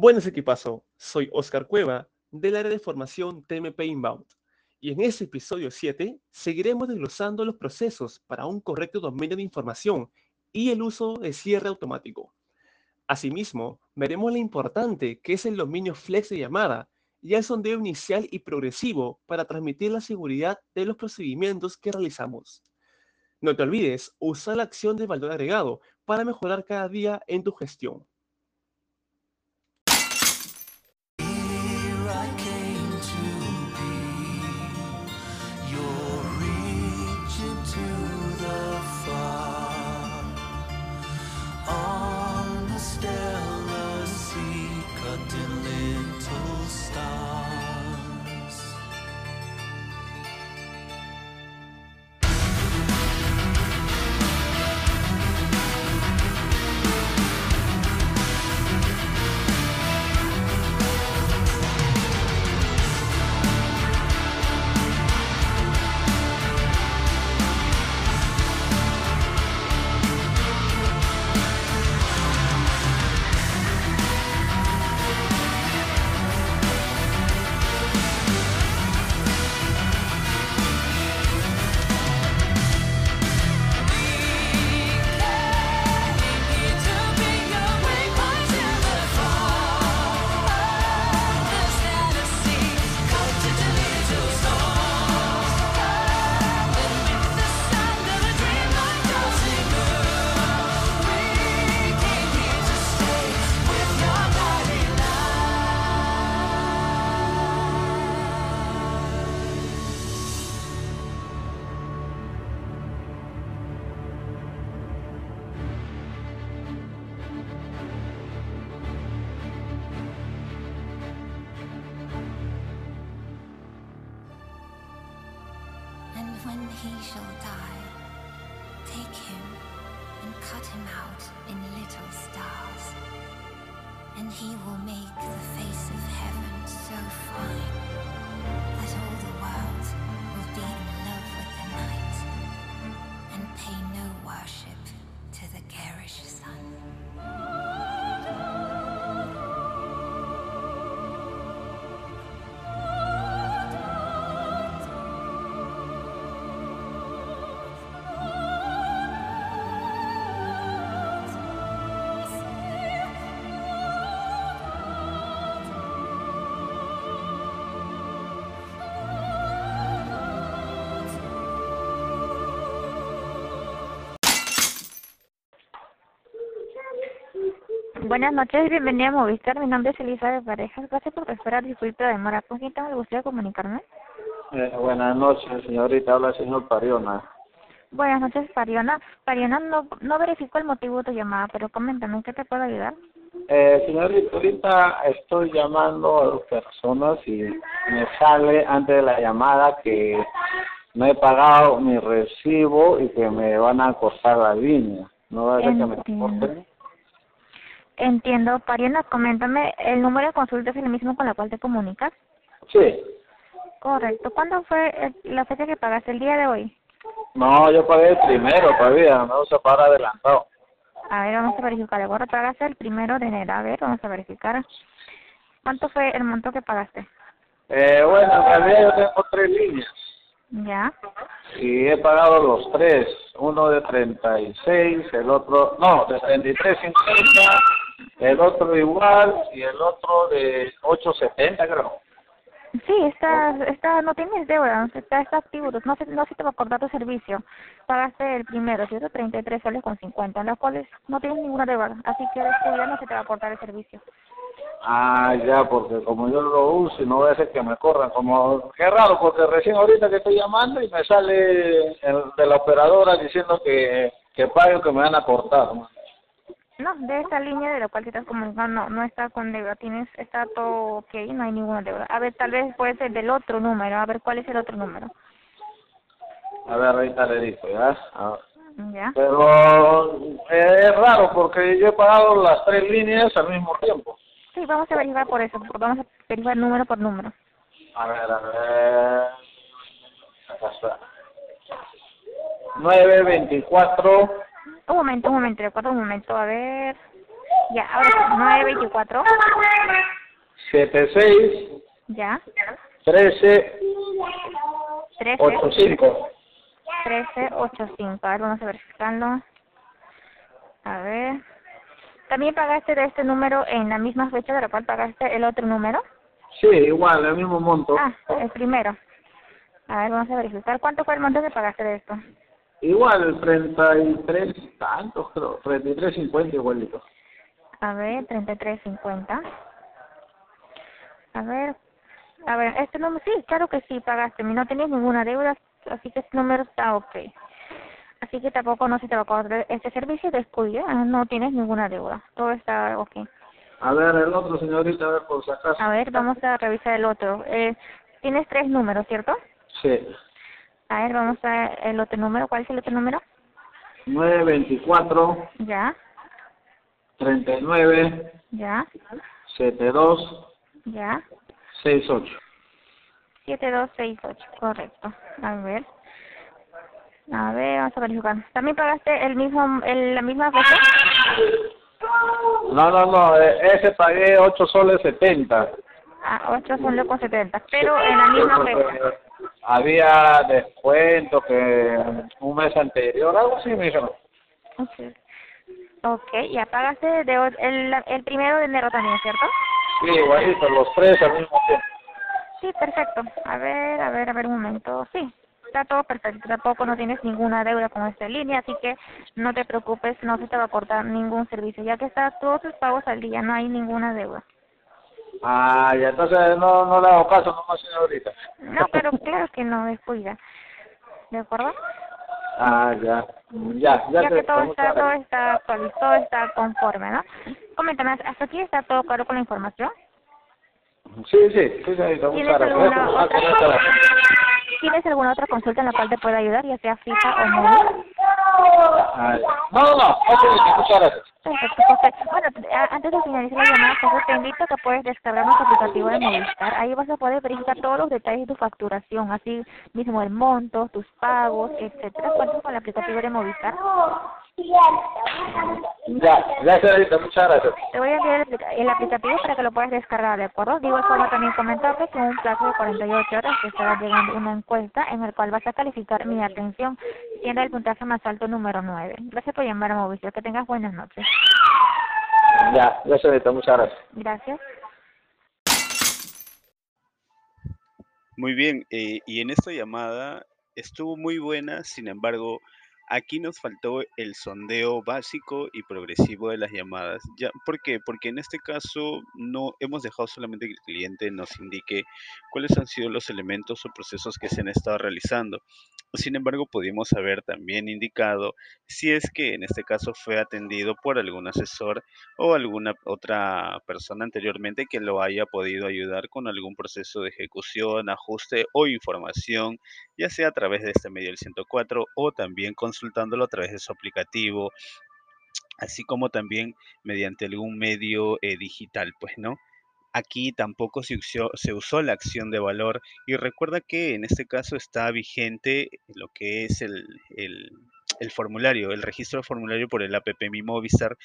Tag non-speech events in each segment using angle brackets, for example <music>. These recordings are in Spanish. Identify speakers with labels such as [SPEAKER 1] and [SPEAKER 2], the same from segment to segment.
[SPEAKER 1] Buenas equipazo, soy Oscar Cueva del área de formación TMP Inbound y en este episodio 7 seguiremos desglosando los procesos para un correcto dominio de información y el uso de cierre automático. Asimismo, veremos lo importante que es el dominio flex de llamada y el sondeo inicial y progresivo para transmitir la seguridad de los procedimientos que realizamos. No te olvides usar la acción de valor agregado para mejorar cada día en tu gestión.
[SPEAKER 2] He shall die, take him and cut him out in little stars, and he will make the face of heaven so fine that all the world will be in love with the night and pay no worship to the garish sun.
[SPEAKER 3] Buenas noches, bienvenida a Movistar. Mi nombre es Elizabeth Parejas. Gracias por esperar. Disculpe la demora. ¿Con quién tengo el gusto de comunicarme?
[SPEAKER 4] Eh, buenas noches, señorita. Habla el señor Pariona.
[SPEAKER 3] Buenas noches, Pariona. Pariona, no, no verifico el motivo de tu llamada, pero coméntame, ¿en qué te puedo ayudar?
[SPEAKER 4] Eh, señorita, ahorita estoy llamando a dos personas y me sale antes de la llamada que no he pagado mi recibo y que me van a cortar la línea. ¿No va a ser que me corten?
[SPEAKER 3] Entiendo. Pariona, coméntame, ¿el número de consulta es el mismo con la cual te comunicas?
[SPEAKER 4] Sí.
[SPEAKER 3] Correcto. ¿Cuándo fue eh, la fecha que pagaste? ¿El día de hoy?
[SPEAKER 4] No, yo pagué el primero todavía, no se para adelantado.
[SPEAKER 3] A ver, vamos a verificar. Ahora pagaste el primero de enero. A ver, vamos a verificar. ¿Cuánto fue el monto que pagaste?
[SPEAKER 4] Eh, bueno, en realidad yo tengo tres líneas
[SPEAKER 3] Ya.
[SPEAKER 4] y he pagado los tres, uno de 36, el otro, no, de 33.50, el otro igual y el otro de 8.70 creo.
[SPEAKER 3] Sí, está, está, no tienes deuda, está, está activo, no se, no se te va a cortar tu servicio. Pagaste el primero, 133 soles con 50, en los cuales no tienes ninguna deuda, así que este día no se te va a cortar el servicio.
[SPEAKER 4] Ah, ya, porque como yo lo uso y no voy a hacer que me corran, como, qué raro, porque recién ahorita que estoy llamando y me sale el de la operadora diciendo que, que pague o que me van a cortar. man.
[SPEAKER 3] No, de esta línea de la cual te estás comunicando, no, no está con deuda, tienes, está todo ok, no hay ninguna deuda. A ver, tal vez puede ser del otro número, a ver cuál es el otro número.
[SPEAKER 4] A ver, ahorita le digo, ¿ya? Ah,
[SPEAKER 3] Ya.
[SPEAKER 4] Pero eh, es raro porque yo he pagado las tres líneas al mismo tiempo.
[SPEAKER 3] Sí, vamos a verificar por eso, vamos a verificar número por número.
[SPEAKER 4] A ver, a ver. Acá está. 924.
[SPEAKER 3] Un momento, un momento, recuerdo un momento, a ver. Ya, ahora sí, 924.
[SPEAKER 4] 76
[SPEAKER 3] Ya.
[SPEAKER 4] 13
[SPEAKER 3] 13.
[SPEAKER 4] 85.
[SPEAKER 3] 1385. A ver, vamos a verificarlo. A ver. ¿También pagaste de este número en la misma fecha de la cual pagaste el otro número?
[SPEAKER 4] Sí, igual, el mismo monto.
[SPEAKER 3] Ah, el primero. A ver, vamos a verificar. ¿Cuánto fue el monto que pagaste de esto?
[SPEAKER 4] Igual, 33 tantos, creo. 33.50 igualito.
[SPEAKER 3] A ver, 33.50. A ver, a ver, este número, sí, claro que sí, pagaste. No tenías ninguna deuda, así que este número está ok. Así que tampoco no se te va a cobrar este servicio, descuide, ah, no tienes ninguna deuda. Todo está ok.
[SPEAKER 4] A ver, el otro, señorita, a ver, por si acaso.
[SPEAKER 3] A ver, vamos a revisar el otro. Eh, tienes tres números, ¿cierto?
[SPEAKER 4] Sí.
[SPEAKER 3] A ver, vamos a el otro número. ¿Cuál es el otro número?
[SPEAKER 4] 924
[SPEAKER 3] Ya,
[SPEAKER 4] 39
[SPEAKER 3] ya,
[SPEAKER 4] 72
[SPEAKER 3] ya.
[SPEAKER 4] 68.
[SPEAKER 3] 7268, correcto. A ver. A ver, vamos a verificar. ¿También pagaste el mismo, el, la misma fecha?
[SPEAKER 4] No, no, no, eh, ese pagué 8 soles 70.
[SPEAKER 3] Ah, 8 son con 70, pero en la misma fecha.
[SPEAKER 4] Había descuento que un mes anterior, algo así me dijeron.
[SPEAKER 3] Okay. ok, ya pagaste de, el, el primero de enero también, ¿cierto?
[SPEAKER 4] Sí, igualito, los tres al mismo tiempo.
[SPEAKER 3] Sí, perfecto. A ver, a ver, a ver un momento. Sí, está todo perfecto. Tampoco no tienes ninguna deuda con esta línea, así que no te preocupes, no se te va a cortar ningún servicio, ya que está todos tus pagos al día, no hay ninguna deuda.
[SPEAKER 4] Ah, ya entonces no, no le hago caso nomás, señorita.
[SPEAKER 3] No, pero claro que no, descuida. ¿De acuerdo?
[SPEAKER 4] Ah, ya. Ya, ya,
[SPEAKER 3] Ya que todo está, todo está todo está conforme, ¿no? Coméntame, ¿hasta aquí está todo claro con la información?
[SPEAKER 4] Sí, sí, sí, señorita,
[SPEAKER 3] ¿Tienes alguna otra
[SPEAKER 4] gracias.
[SPEAKER 3] ¿Tienes alguna otra consulta en la cual te pueda ayudar, ya sea fija o móvil?
[SPEAKER 4] No, no, no, muchas gracias.
[SPEAKER 3] Bueno, antes de finalizar la llamada, José, te invito a que puedes descargar nuestro aplicativo de Movistar. Ahí vas a poder verificar todos los detalles de tu facturación, así mismo el monto, tus pagos, etcétera. Cuentas con el aplicativo de Movistar.
[SPEAKER 4] Ya, ya, señorita, muchas gracias.
[SPEAKER 3] Te voy a enviar el, aplica- el aplicativo para que lo puedas descargar, ¿de acuerdo? Igual forma también comentarte que en un plazo de 48 horas te estará llegando una encuesta en el cual vas a calificar mi atención, siendo el puntaje más alto número 9. Gracias por llamar a Movistar. Que tengas buenas noches.
[SPEAKER 4] Ya, ya, señorita, muchas gracias.
[SPEAKER 3] Gracias.
[SPEAKER 5] Muy bien, eh, y en esta llamada estuvo muy buena, sin embargo, aquí nos faltó el sondeo básico y progresivo de las llamadas. Ya, ¿por qué? Porque en este caso no hemos dejado solamente que el cliente nos indique cuáles han sido los elementos o procesos que se han estado realizando. Sin embargo, pudimos haber también indicado si es que en este caso fue atendido por algún asesor o alguna otra persona anteriormente que lo haya podido ayudar con algún proceso de ejecución, ajuste o información, ya sea a través de este medio del 104 o también consultándolo a través de su aplicativo, así como también mediante algún medio eh, digital, pues, ¿no? Aquí tampoco se usó, se usó la acción de valor y recuerda que en este caso está vigente lo que es el, el- el formulario, el registro de formulario por el app Mi Movistar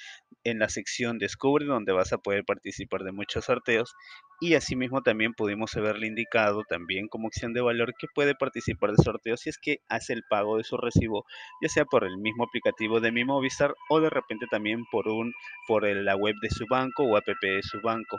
[SPEAKER 5] en la sección Descubre, donde vas a poder participar de muchos sorteos. Y asimismo también pudimos haberle indicado también como opción de valor que puede participar de sorteos si es que hace el pago de su recibo, ya sea por el mismo aplicativo de Mi Movistar o de repente también por un por la web de su banco o app de su banco.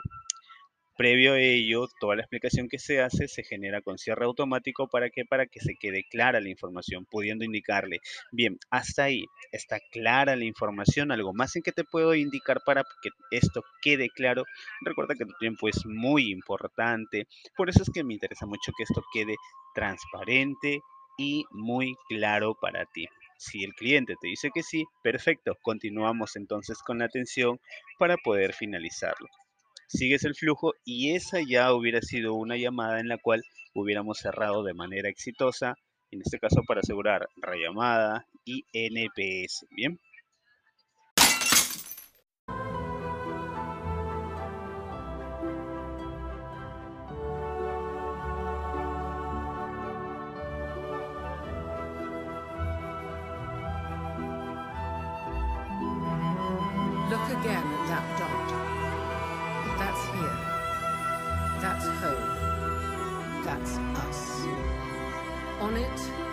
[SPEAKER 5] Previo a ello, toda la explicación que se hace se genera con cierre automático para que para que se quede clara la información, pudiendo indicarle, bien, hasta ahí está clara la información, algo más en que te puedo indicar para que esto quede claro. Recuerda que tu tiempo es muy importante, por eso es que me interesa mucho que esto quede transparente y muy claro para ti. Si el cliente te dice que sí, perfecto, continuamos entonces con la atención para poder finalizarlo sigues el flujo y esa ya hubiera sido una llamada en la cual hubiéramos cerrado de manera exitosa, en este caso para asegurar rellamada y NPS. Bien.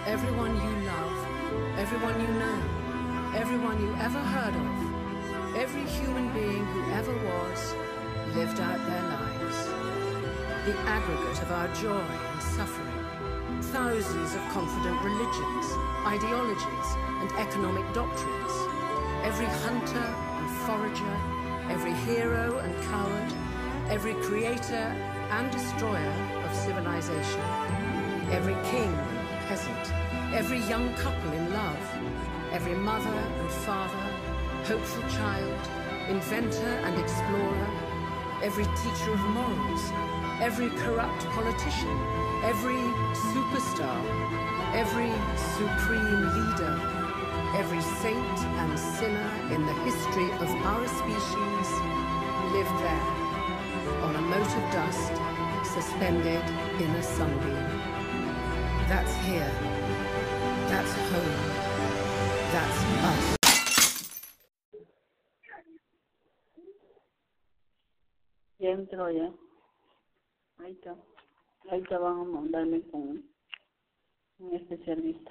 [SPEAKER 6] Everyone you love, everyone you know, everyone you ever heard of, every human being who ever was, lived out their lives. The aggregate of our joy and suffering. Thousands of confident religions, ideologies, and economic doctrines. Every hunter and forager, every hero and coward, every creator and destroyer of civilization. Every king peasant, every young couple in love, every mother and father, hopeful child, inventor and explorer, every teacher of morals, every corrupt politician, every superstar, every supreme leader, every saint and sinner in the history of our species lived there on a mote of dust suspended in a sunbeam. That's here. That's home. That's us.
[SPEAKER 7] Ya entró ya. Ahí está. Ahorita van a mandarme con un especialista.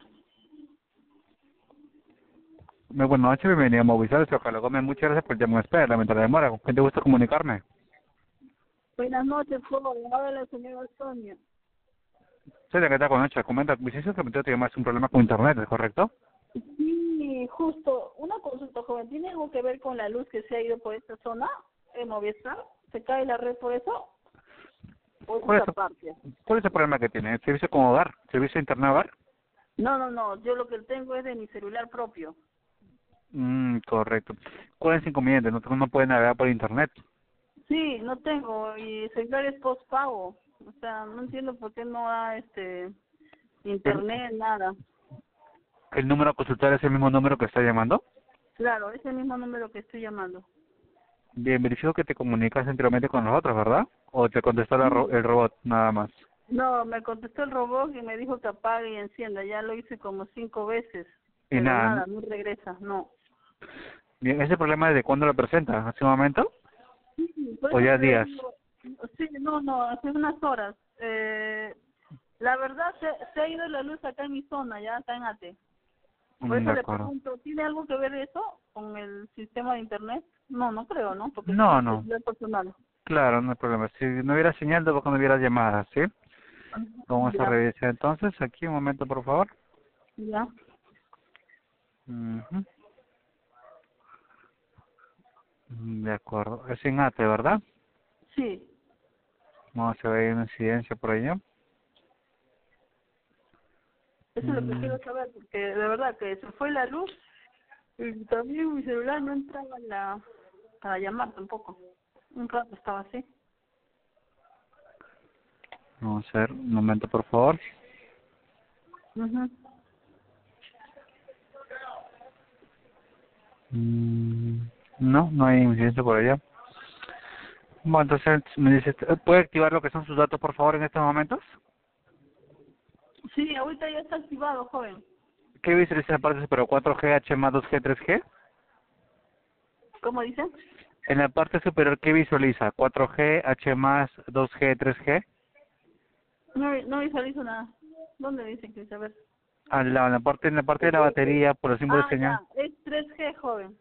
[SPEAKER 8] Muy buenas noches, bienvenido a Movistar, soy Carlos Gómez, muchas gracias por llamar a espera, lamento la demora, ¿con quién te gusta comunicarme?
[SPEAKER 7] Buenas noches, joven. Habla la señora Sonia.
[SPEAKER 8] Soy de que está con noche, comenta, licencia te te llamas un problema con internet, ¿es correcto?
[SPEAKER 7] Sí, justo. Una consulta, joven. ¿Tiene algo que ver con la luz que se ha ido por esta zona en Movistar? ¿Se cae la red por eso? ¿O es
[SPEAKER 8] ¿Cuál es,
[SPEAKER 7] parte?
[SPEAKER 8] ¿Cuál es el problema que tiene? ¿Servicio como hogar? ¿Servicio internet hogar?
[SPEAKER 7] No, no, no. Yo lo que tengo es de mi celular propio.
[SPEAKER 8] Mm, correcto. ¿Cuál es el inconveniente? No, no puede navegar por internet.
[SPEAKER 7] Sí, no tengo. Y el celular es postpago. O sea, no entiendo por qué no da este internet, nada.
[SPEAKER 8] ¿El número a consultar es el mismo número que está llamando?
[SPEAKER 7] Claro, es el mismo número que estoy llamando.
[SPEAKER 8] Bien, verifico que te comunicas anteriormente con nosotros, ¿verdad? ¿O te contestó la ro- el robot nada más?
[SPEAKER 7] No, me contestó el robot y me dijo que apague y encienda. Ya lo hice como cinco veces.
[SPEAKER 8] Y
[SPEAKER 7] pero
[SPEAKER 8] nada,
[SPEAKER 7] nada, no regresa, no.
[SPEAKER 8] Bien, ¿ese problema desde cuándo lo presenta? ¿Hace un momento?
[SPEAKER 7] Por
[SPEAKER 8] ¿O ya días?
[SPEAKER 7] digo- Sí, no, no, hace unas horas. Eh, la verdad, se, se ha ido la luz acá en mi zona, ya acá en ATE. Por
[SPEAKER 8] Mm,
[SPEAKER 7] eso
[SPEAKER 8] de
[SPEAKER 7] le pregunto, ¿tiene algo que ver eso con el sistema de internet? No, no creo, ¿no? Porque
[SPEAKER 8] No,
[SPEAKER 7] es
[SPEAKER 8] no.
[SPEAKER 7] personal.
[SPEAKER 8] Claro, no hay problema. Si no hubiera señal, tampoco no hubiera llamadas, ¿sí? Vamos
[SPEAKER 7] Ya.
[SPEAKER 8] a revisar entonces. Aquí, un momento, por favor.
[SPEAKER 7] Ya.
[SPEAKER 8] Mm, De acuerdo. Es en ATE, ¿verdad?
[SPEAKER 7] Sí.
[SPEAKER 8] Vamos a ver una incidencia por ahí.
[SPEAKER 7] Eso es lo que
[SPEAKER 8] Mm.
[SPEAKER 7] quiero saber, porque de verdad que se fue la luz y también mi celular no entraba en la, para llamar tampoco. Un rato estaba así.
[SPEAKER 8] Vamos a ver, un momento, por favor.
[SPEAKER 7] Ujú.
[SPEAKER 8] Mm, No, no hay incidencia por allá. Bueno, entonces me dice, ¿puede activar lo que son sus datos, por favor, en estos momentos?
[SPEAKER 7] Sí, ahorita ya está activado, joven.
[SPEAKER 8] ¿Qué visualiza la parte superior? ¿4G, H más 2G, 3G?
[SPEAKER 7] ¿Cómo dice?
[SPEAKER 8] En la parte superior, ¿qué visualiza? ¿4G, H más 2G, 3G?
[SPEAKER 7] No, no visualizo nada. ¿Dónde dice que ve?
[SPEAKER 8] A la, en la parte, en la parte de la batería, por los símbolos
[SPEAKER 7] Ah,
[SPEAKER 8] de señal,
[SPEAKER 7] ya, es 3G, joven.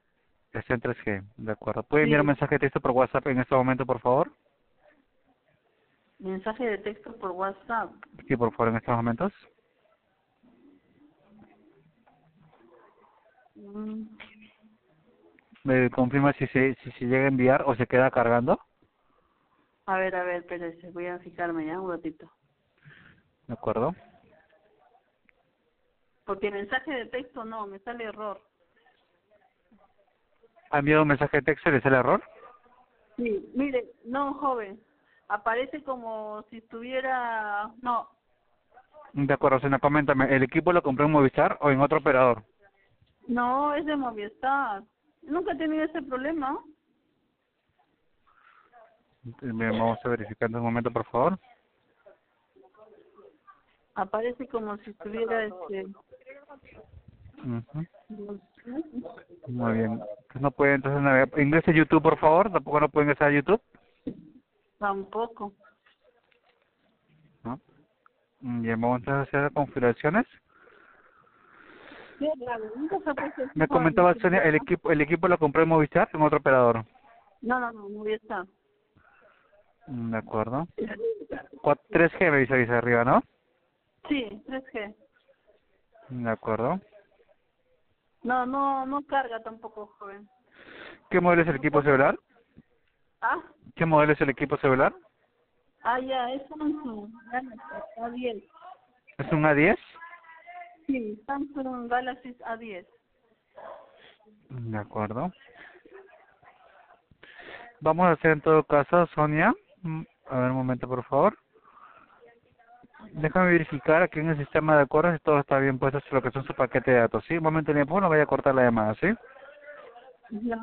[SPEAKER 8] Está en 3G, de acuerdo. ¿Puede
[SPEAKER 7] Sí.
[SPEAKER 8] enviar un mensaje de texto por WhatsApp en este momento, por favor?
[SPEAKER 7] Mensaje de texto por WhatsApp.
[SPEAKER 8] Sí, por favor, en estos momentos.
[SPEAKER 7] Mm,
[SPEAKER 8] ¿Me confirma si se, si se llega a enviar o se queda cargando?
[SPEAKER 7] A ver, a ver, espérese, voy a fijarme ya un ratito.
[SPEAKER 8] ¿De acuerdo?
[SPEAKER 7] Porque mensaje de texto no, me sale error.
[SPEAKER 8] ¿Ha enviado un mensaje de texto y le sale error?
[SPEAKER 7] Sí, mire, no, joven. Aparece como si estuviera... No,
[SPEAKER 8] De acuerdo, señora, coméntame, ¿el equipo lo compró en Movistar o en otro operador?
[SPEAKER 7] no, es de Movistar. Nunca he tenido ese problema.
[SPEAKER 8] Bien, vamos a verificar un momento, por favor.
[SPEAKER 7] Aparece como si estuviera este...
[SPEAKER 8] Ujú. Muy bien. Entonces no puede entonces navegar. Ingrese a YouTube, por favor. Tampoco no puede ingresar a YouTube.
[SPEAKER 7] Tampoco.
[SPEAKER 8] ¿no? Mm, Bien, vamos entonces a hacer configuraciones. Me comentaba
[SPEAKER 7] en-
[SPEAKER 8] Sonia, el equipo el equipo lo compró en Movistar en otro operador.
[SPEAKER 7] No, no, no, está.
[SPEAKER 8] Mm, De acuerdo. Cua- 3G me dice ahí arriba, ¿no?
[SPEAKER 7] Sí, 3G.
[SPEAKER 8] Mm, De acuerdo.
[SPEAKER 7] No, no, no carga tampoco, joven.
[SPEAKER 8] ¿Qué modelo es el equipo celular?
[SPEAKER 7] Ah,
[SPEAKER 8] ¿Qué modelo es el equipo celular?
[SPEAKER 7] ah, ya, es Samsung Galaxy A10.
[SPEAKER 8] ¿Es un A10?
[SPEAKER 7] Sí, Samsung Galaxy A10.
[SPEAKER 8] De acuerdo. Vamos a hacer en todo caso, Sonia. mm, A ver un momento, por favor. Déjame verificar aquí en el sistema de acuerdos si todo está bien puesto sobre lo que son su paquete de datos. ¿Sí? Un momento, por no vaya a cortar la llamada, ¿sí?
[SPEAKER 7] Ya.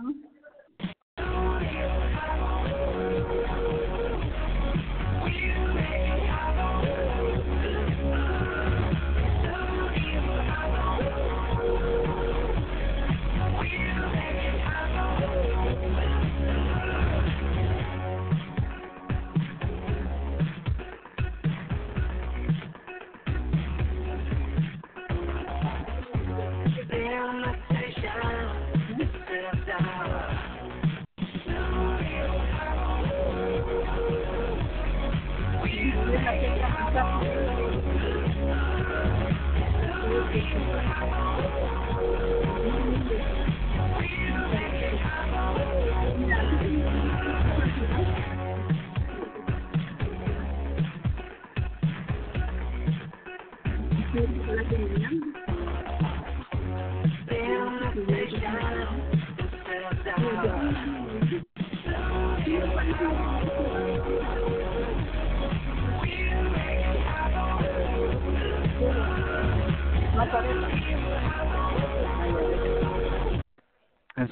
[SPEAKER 8] Eh,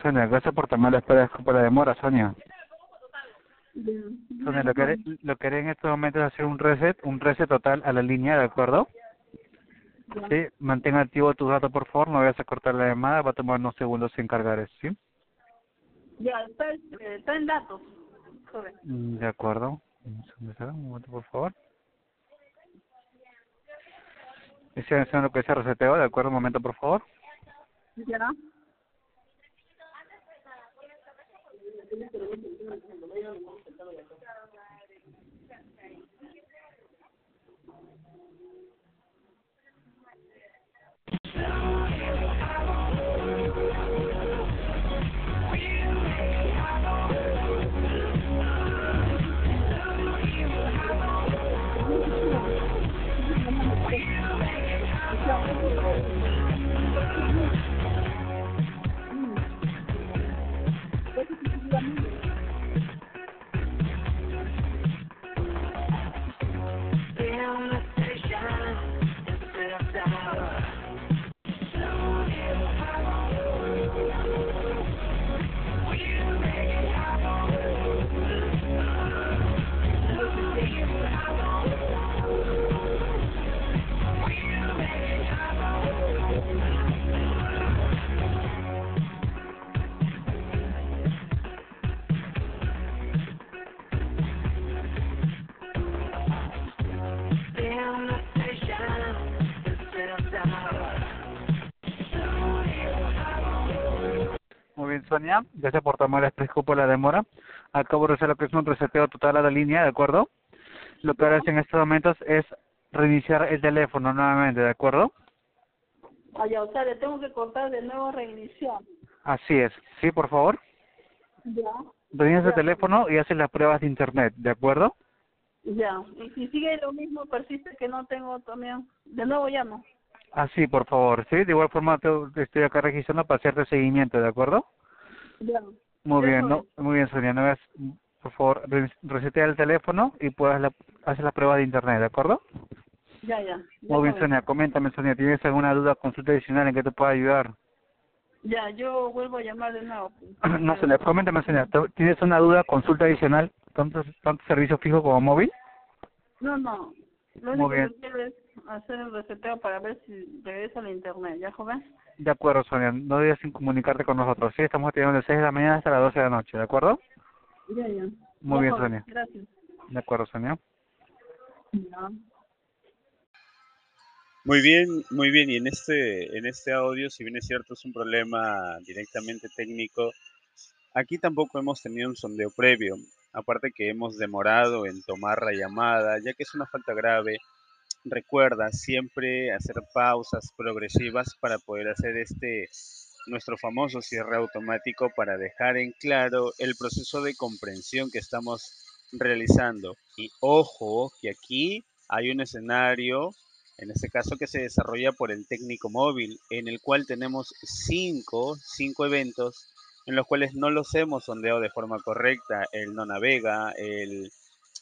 [SPEAKER 8] Sonia, gracias por tomar la espera por la demora, Sonia. Sonia, lo que, haré, lo que haré en estos momentos es hacer un reset, un reset total a la línea, ¿de acuerdo? Sí, mantenga activo tus datos, por favor, no vayas a cortar la llamada, va a tomar unos segundos en cargar eso, ¿sí?
[SPEAKER 7] Ya, está, eh, está en datos, joven.
[SPEAKER 8] Mm, De acuerdo. Un momento, por favor. Estoy haciendo lo que es el reseteo, ¿de acuerdo? Un momento, por favor.
[SPEAKER 7] Ya.
[SPEAKER 8] que tiene que ver con el tema del mundo, no hay. Gracias por tomar el expreso por la demora. Acabo de hacer lo que es un reseteo total a la línea, ¿de acuerdo? Lo que ahora en estos momentos es reiniciar el teléfono nuevamente, ¿de acuerdo?
[SPEAKER 7] Ya, o sea, le tengo que cortar de nuevo reiniciar.
[SPEAKER 8] Así es. ¿Sí, por favor?
[SPEAKER 7] Ya.
[SPEAKER 8] Reinicia el teléfono y haces las pruebas de internet, ¿de acuerdo?
[SPEAKER 7] Ya. Y si sigue lo mismo, persiste que no tengo también. De nuevo llamo.
[SPEAKER 8] Así, por favor, ¿sí? De igual forma te estoy acá registrando para hacerte seguimiento, ¿de acuerdo?
[SPEAKER 7] Ya.
[SPEAKER 8] Muy bien, no, muy bien, Sonia. No por favor, re- resetea el teléfono y puedas la, hacer la prueba de internet, ¿de acuerdo?
[SPEAKER 7] Ya, ya. Ya,
[SPEAKER 8] Muy bien. Sonia. Coméntame, Sonia, ¿tienes alguna duda, consulta adicional en que te pueda ayudar?
[SPEAKER 7] Ya, yo vuelvo a llamar de nuevo. <clears throat>
[SPEAKER 8] No, Sonia, coméntame, Sonia. ¿tú- ¿Tienes una duda, consulta adicional, tanto, tanto servicio fijo como móvil?
[SPEAKER 7] No, no. Lo
[SPEAKER 8] Muy
[SPEAKER 7] único
[SPEAKER 8] bien.
[SPEAKER 7] que quiero es hacer el reseteo para ver si regresa al internet. ¿Ya, joven?
[SPEAKER 8] De acuerdo, Sonia. No debes sin comunicarte con nosotros. Sí, estamos atendiendo de 6 de la mañana hasta las 12 de la noche, ¿de acuerdo?
[SPEAKER 7] Ya, ya.
[SPEAKER 8] Muy
[SPEAKER 7] Ya,
[SPEAKER 8] bien. Sonia.
[SPEAKER 7] Gracias.
[SPEAKER 8] De acuerdo, Sonia.
[SPEAKER 5] Muy bien, muy bien. Y en este, en este audio, si bien es cierto, es un problema directamente técnico, aquí tampoco hemos tenido un sondeo previo. Aparte que hemos demorado en tomar la llamada, ya que es una falta grave. Recuerda siempre hacer pausas progresivas para poder hacer este nuestro famoso cierre automático para dejar en claro el proceso de comprensión que estamos realizando. Y ojo que aquí hay un escenario en este caso que se desarrolla por el técnico móvil, en el cual tenemos cinco, cinco eventos en los cuales no los hemos sondeado de forma correcta. El no navega, el,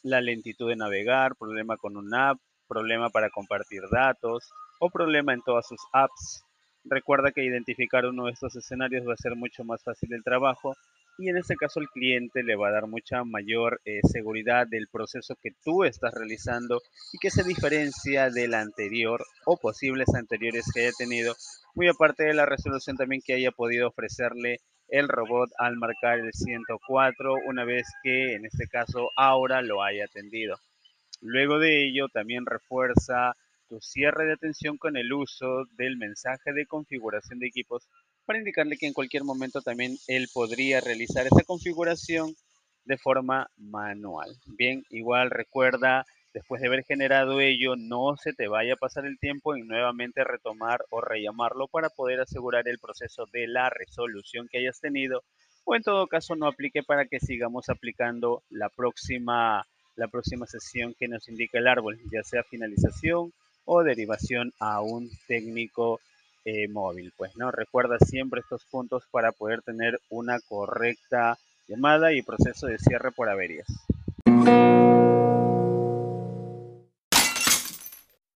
[SPEAKER 5] la lentitud de navegar, problema con una app, problema para compartir datos o problema en todas sus apps. Recuerda que identificar uno de estos escenarios va a ser mucho más fácil el trabajo y en este caso el cliente le va a dar mucha mayor eh, seguridad del proceso que tú estás realizando y que se diferencia del anterior o posibles anteriores que haya tenido, muy aparte de la resolución también que haya podido ofrecerle el robot al marcar el 104 una vez que en este caso ahora lo haya atendido. Luego de ello también refuerza tu cierre de atención con el uso del mensaje de configuración de equipos para indicarle que en cualquier momento también él podría realizar esa configuración de forma manual. Bien, igual recuerda, después de haber generado ello, no se te vaya a pasar el tiempo en nuevamente retomar o rellamarlo para poder asegurar el proceso de la resolución que hayas tenido o en todo caso no aplique para que sigamos aplicando la próxima, la próxima sesión que nos indica el árbol, ya sea finalización o derivación a un técnico eh, móvil. Pues no, recuerda siempre estos puntos para poder tener una correcta llamada y proceso de cierre por averías.